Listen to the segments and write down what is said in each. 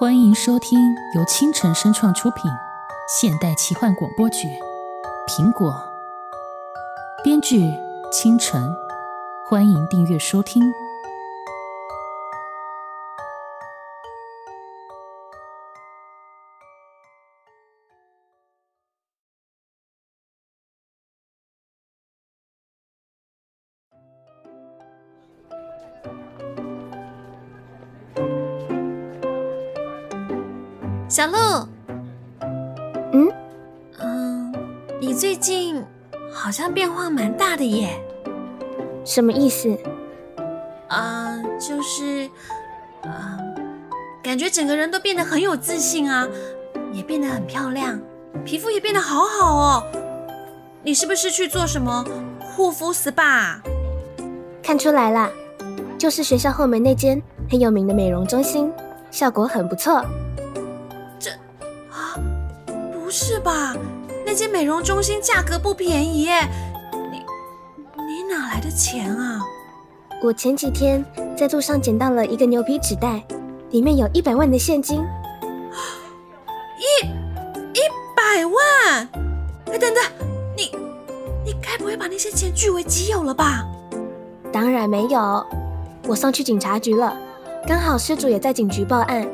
欢迎收听由清晨声创出品现代奇幻广播剧《苹果》，编剧清晨。欢迎订阅收听。小鹿，嗯嗯，你最近好像变化蛮大的耶。什么意思？啊，就是，啊，感觉整个人都变得很有自信啊，也变得很漂亮，皮肤也变得好好哦。你是不是去做什么护肤 SPA？看出来啦，就是学校后门那间很有名的美容中心，效果很不错。不是吧？那间美容中心价格不便宜耶！你你哪来的钱啊？我前几天在路上捡到了一个牛皮纸袋，里面有一百万的现金。一一百万？哎，等等，你你该不会把那些钱据为己有了吧？当然没有，我送去警察局了，刚好失主也在警局报案，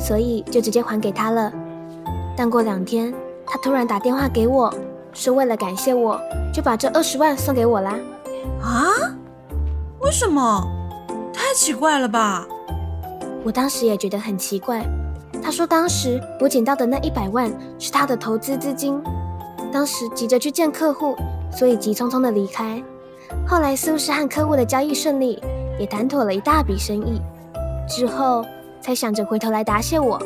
所以就直接还给他了。但过两天，他突然打电话给我，说为了感谢我，就把这二十万送给我啦。啊？为什么？太奇怪了吧！我当时也觉得很奇怪。他说当时我捡到的那一百万是他的投资资金，当时急着去见客户，所以急匆匆的离开。后来似乎是和客户的交易顺利，也谈妥了一大笔生意，之后才想着回头来答谢我。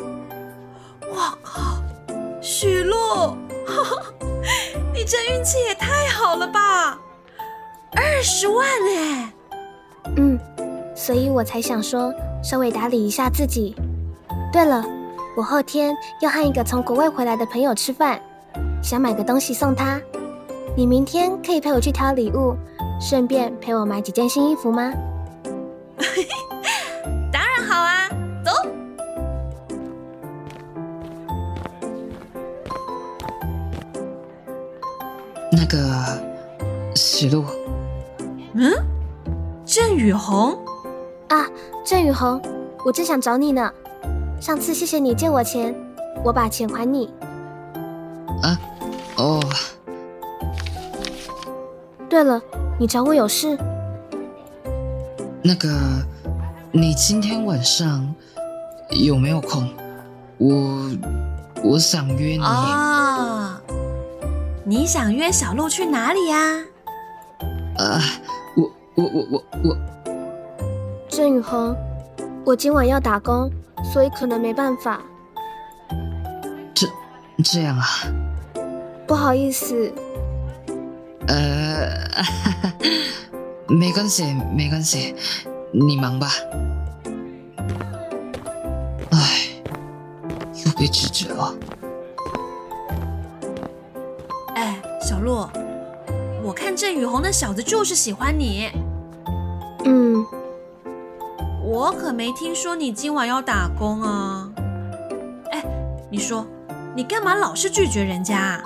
许露，你这运气也太好了吧！二十万哎！嗯，所以我才想说稍微打理一下自己。对了，我后天要和一个从国外回来的朋友吃饭，想买个东西送他。你明天可以陪我去挑礼物，顺便陪我买几件新衣服吗？那个喜路，嗯，郑雨红啊，郑雨红，我正想找你呢。上次谢谢你借我钱，我把钱还你。啊，哦。对了，你找我有事？那个，你今天晚上有没有空？我我想约你。你想约小鹿去哪里呀？啊，我我我我我，郑宇恒，我今晚要打工，所以可能没办法。这这样啊？不好意思。呃，没关系，没关系，你忙吧。唉，又被拒绝了。小洛，我看郑雨红那小子就是喜欢你。嗯，我可没听说你今晚要打工啊。哎，你说，你干嘛老是拒绝人家？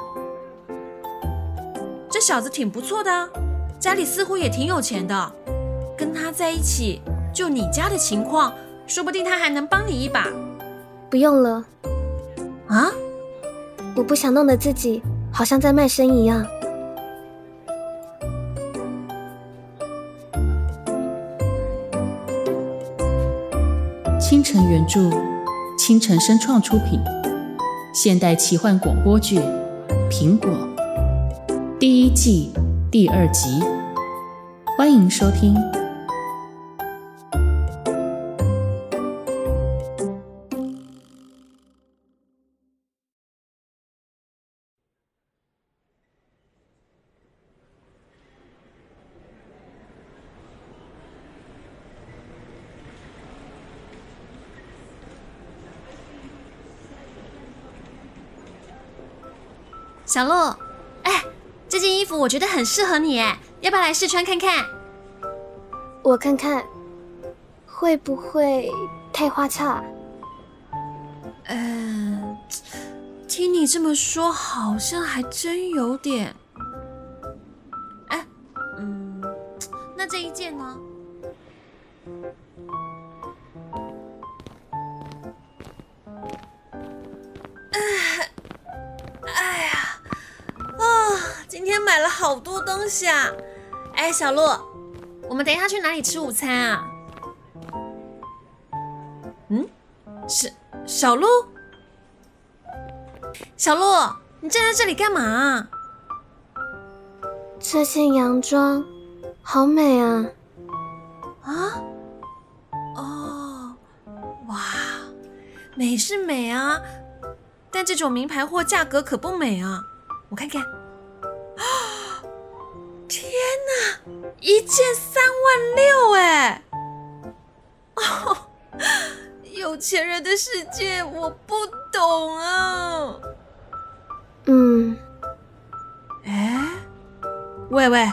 这小子挺不错的，家里似乎也挺有钱的。跟他在一起，就你家的情况，说不定他还能帮你一把。不用了。啊？我不想弄得自己。好像在卖身一样。清晨原著，清晨声创出品，现代奇幻广播剧《苹果》第一季第二集，欢迎收听。小鹿，哎，这件衣服我觉得很适合你，哎，要不要来试穿看看？我看看，会不会太花俏？嗯，听你这么说，好像还真有点。东西啊！哎，小鹿，我们等一下去哪里吃午餐啊？嗯，是小鹿，小鹿，你站在这里干嘛？这件洋装好美啊！啊？哦，哇，美是美啊，但这种名牌货价格可不美啊！我看看，一件三万六哎！哦。有钱人的世界我不懂啊。嗯，哎，喂喂，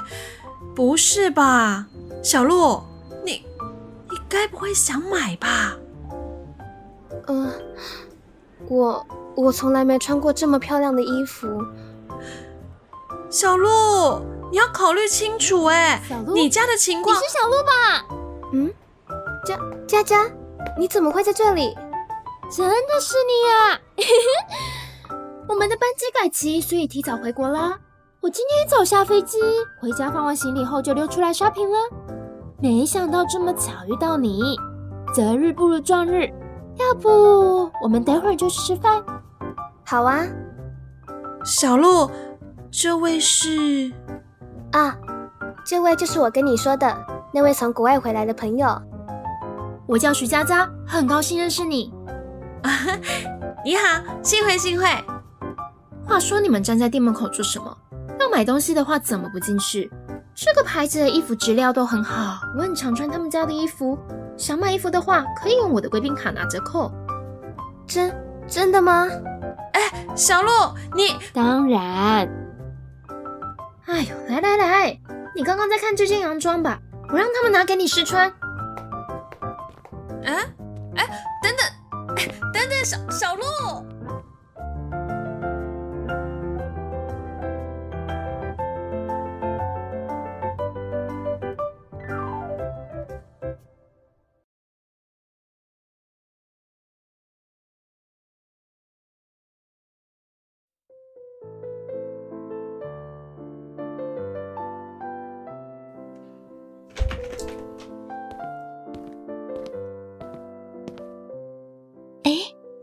不是吧，小鹿，你你该不会想买吧？嗯，我我从来没穿过这么漂亮的衣服。小鹿，你要考虑清楚哎，你家的情况。你是小鹿吧？嗯，佳佳佳。你怎么会在这里？真的是你呀！我们的班机改期，所以提早回国啦。我今天一早下飞机，回家放完行李后就溜出来 shopping 了。没想到这么巧遇到你，择日不如撞日。要不我们等会儿就去吃饭？好啊。小鹿，这位是？啊，这位就是我跟你说的那位从国外回来的朋友。我叫徐佳佳，很高兴认识你。你好，幸会幸会。话说你们站在店门口做什么？要买东西的话怎么不进去？这个牌子的衣服质量都很好，我很常穿他们家的衣服。想买衣服的话，可以用我的贵宾卡拿折扣。真真的吗？哎，小鹿，你当然。哎呦，来来来，你刚刚在看这件洋装吧？我让他们拿给你试穿。哎哎，等等，等等，小小鹿。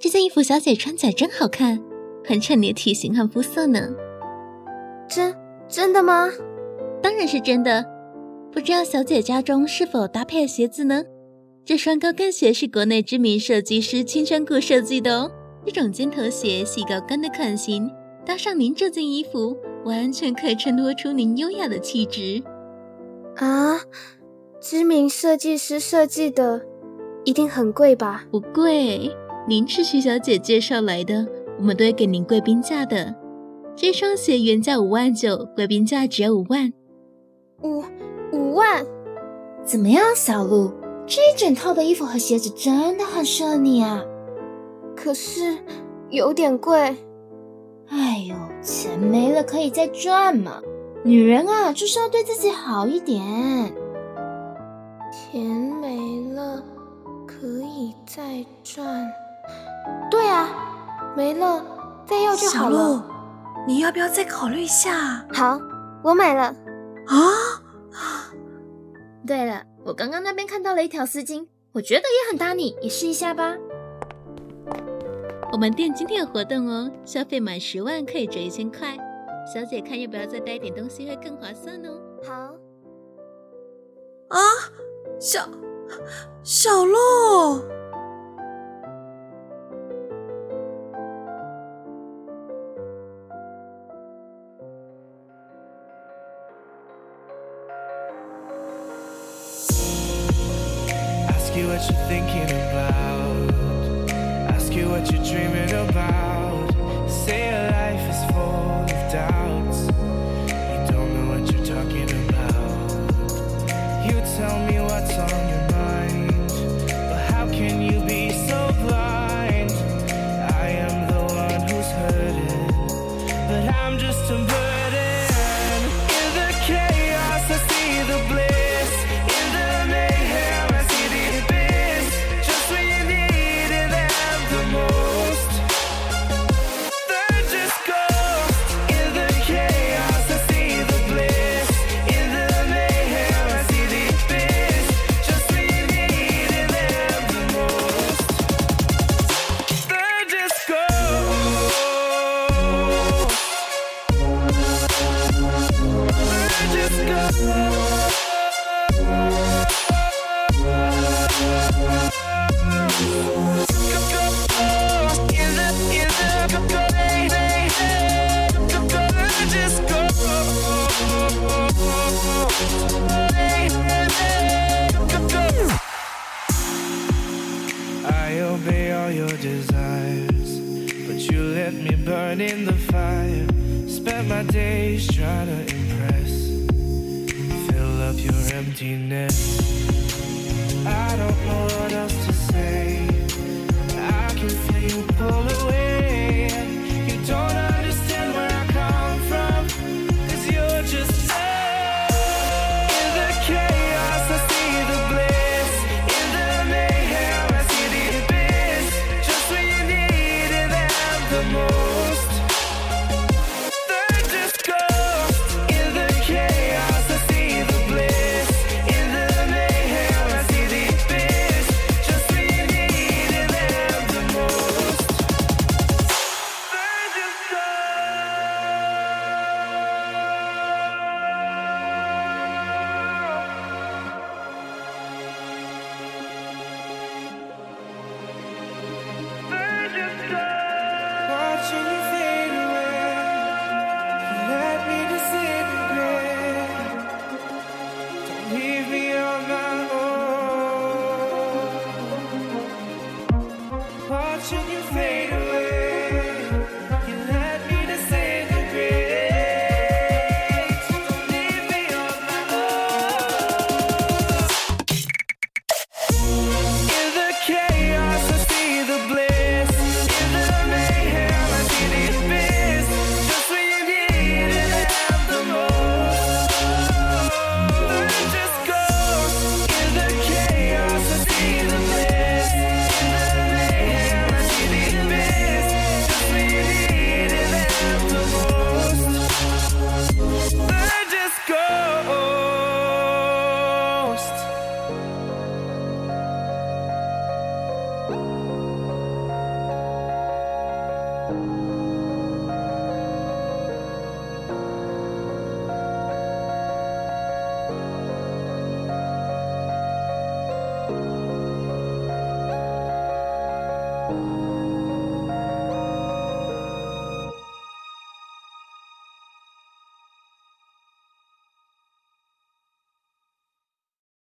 这件衣服小姐穿起来真好看，很衬你的体型和肤色呢。真真的吗？当然是真的。不知道小姐家中是否搭配的鞋子呢？这双高跟鞋是国内知名设计师青山谷设计的哦。这种尖头鞋细高跟的款型，搭上您这件衣服，完全可以衬托出您优雅的气质。啊，知名设计师设计的，一定很贵吧？不贵。您是徐小姐介绍来的，我们都会给您贵宾价的。这双鞋原价五万九，贵宾价只要五万。五五万？怎么样，小鹿？这一整套的衣服和鞋子真的很适合你啊。可是有点贵。哎呦，钱没了可以再赚嘛。女人啊，就是要对自己好一点。钱没了可以再赚。对啊，没了，再要就好了。小鹿，你要不要再考虑一下？好，我买了。啊！对了，我刚刚那边看到了一条丝巾，我觉得也很搭你，也试一下吧。我们店今天有活动哦，消费满十万可以折一千块。小姐看要不要再带一点东西会更划算哦。好。啊，小小鹿。Ask you what you're thinking about. Ask you what you're dreaming about. Say your life is full of doubts. You don't know what you're talking about. You tell me what's on your mind. But how can you be so blind? I am the one who's hurting. But I'm just a desires But you let me burn in the fire. Spend my days trying to impress. Fill up your emptiness. I don't know what else